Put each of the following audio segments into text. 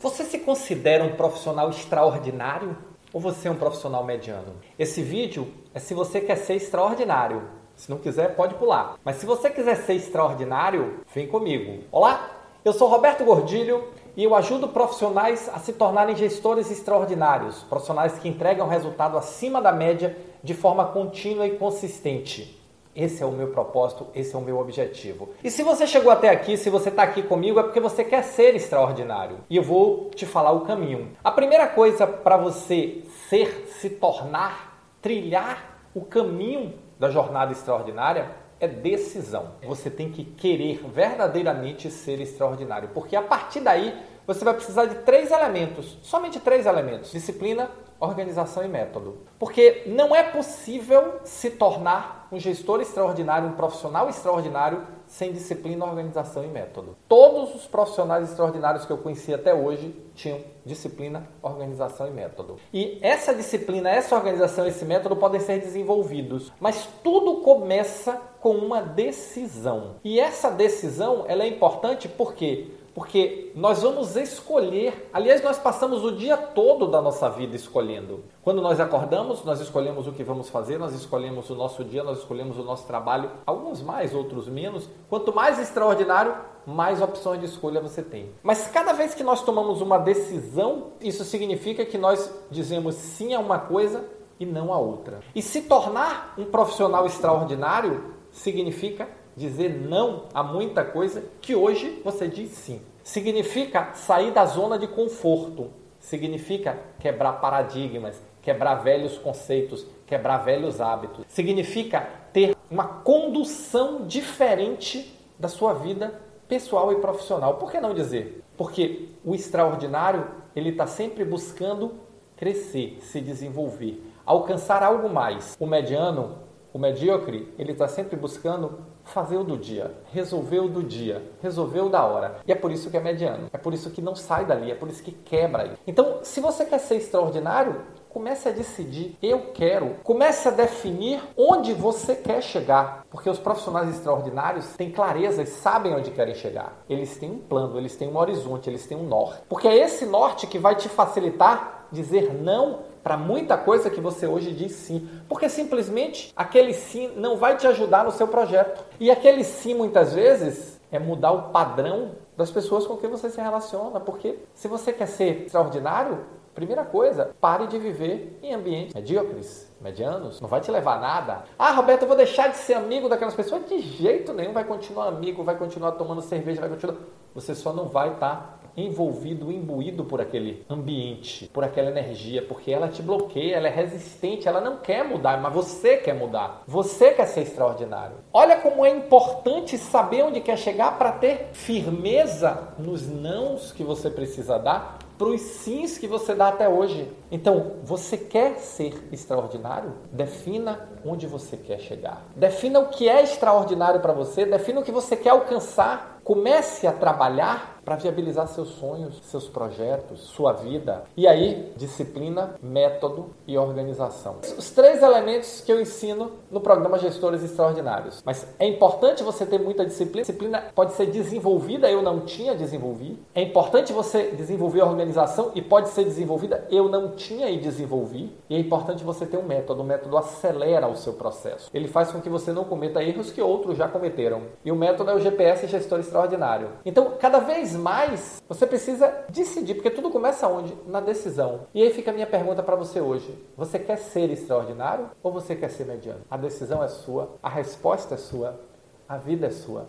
Você se considera um profissional extraordinário ou você é um profissional mediano? Esse vídeo é se você quer ser extraordinário. Se não quiser, pode pular. Mas se você quiser ser extraordinário, vem comigo. Olá, eu sou Roberto Gordilho e eu ajudo profissionais a se tornarem gestores extraordinários, profissionais que entregam resultado acima da média de forma contínua e consistente. Esse é o meu propósito, esse é o meu objetivo. E se você chegou até aqui, se você está aqui comigo, é porque você quer ser extraordinário. E eu vou te falar o caminho. A primeira coisa para você ser, se tornar, trilhar o caminho da jornada extraordinária é decisão. Você tem que querer verdadeiramente ser extraordinário, porque a partir daí você vai precisar de três elementos, somente três elementos: disciplina, organização e método. Porque não é possível se tornar um gestor extraordinário, um profissional extraordinário sem disciplina, organização e método. Todos os profissionais extraordinários que eu conheci até hoje tinham disciplina, organização e método. E essa disciplina, essa organização, esse método podem ser desenvolvidos, mas tudo começa com uma decisão. E essa decisão, ela é importante porque porque nós vamos escolher, aliás, nós passamos o dia todo da nossa vida escolhendo. Quando nós acordamos, nós escolhemos o que vamos fazer, nós escolhemos o nosso dia, nós escolhemos o nosso trabalho, alguns mais, outros menos. Quanto mais extraordinário, mais opções de escolha você tem. Mas cada vez que nós tomamos uma decisão, isso significa que nós dizemos sim a uma coisa e não a outra. E se tornar um profissional extraordinário significa dizer não a muita coisa que hoje você diz sim. Significa sair da zona de conforto. Significa quebrar paradigmas, quebrar velhos conceitos, quebrar velhos hábitos. Significa ter uma condução diferente da sua vida pessoal e profissional. Por que não dizer? Porque o extraordinário ele está sempre buscando crescer, se desenvolver, alcançar algo mais. O mediano, o medíocre, ele está sempre buscando fazer o do dia, resolver o do dia, resolver o da hora. E é por isso que é mediano, é por isso que não sai dali, é por isso que quebra. Então, se você quer ser extraordinário, comece a decidir, eu quero. Comece a definir onde você quer chegar, porque os profissionais extraordinários têm clareza e sabem onde querem chegar. Eles têm um plano, eles têm um horizonte, eles têm um norte. Porque é esse norte que vai te facilitar dizer não para muita coisa que você hoje diz sim, porque simplesmente aquele sim não vai te ajudar no seu projeto. E aquele sim muitas vezes é mudar o padrão das pessoas com quem você se relaciona, porque se você quer ser extraordinário, primeira coisa, pare de viver em ambientes medíocres, medianos, não vai te levar a nada. Ah, Roberto, eu vou deixar de ser amigo daquelas pessoas? De jeito nenhum, vai continuar amigo, vai continuar tomando cerveja, vai continuar. Você só não vai estar tá envolvido, imbuído por aquele ambiente, por aquela energia, porque ela te bloqueia, ela é resistente, ela não quer mudar, mas você quer mudar. Você quer ser extraordinário. Olha como é importante saber onde quer chegar para ter firmeza nos nãos que você precisa dar para os sims que você dá até hoje. Então, você quer ser extraordinário? Defina onde você quer chegar. Defina o que é extraordinário para você, defina o que você quer alcançar. Comece a trabalhar para viabilizar seus sonhos, seus projetos, sua vida. E aí, disciplina, método e organização. Os três elementos que eu ensino no programa Gestores Extraordinários. Mas é importante você ter muita disciplina. Disciplina pode ser desenvolvida, eu não tinha desenvolvi. É importante você desenvolver a organização e pode ser desenvolvida, eu não tinha e desenvolvi. E é importante você ter um método. O método acelera o seu processo. Ele faz com que você não cometa erros que outros já cometeram. E o método é o GPS Gestor Extraordinário. Então, cada vez mais você precisa decidir, porque tudo começa onde? Na decisão. E aí fica a minha pergunta para você hoje: você quer ser extraordinário ou você quer ser mediano? A decisão é sua, a resposta é sua, a vida é sua.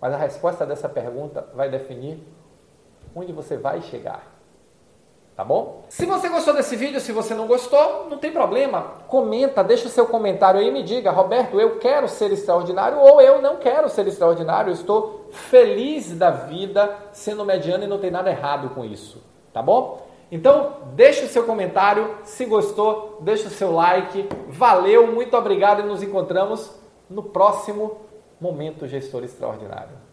Mas a resposta dessa pergunta vai definir onde você vai chegar. Tá bom? Se você gostou desse vídeo, se você não gostou, não tem problema. Comenta, deixa o seu comentário aí e me diga, Roberto, eu quero ser extraordinário ou eu não quero ser extraordinário. Eu estou feliz da vida sendo mediano e não tem nada errado com isso. Tá bom? Então, deixa o seu comentário. Se gostou, deixa o seu like. Valeu, muito obrigado e nos encontramos no próximo Momento Gestor Extraordinário.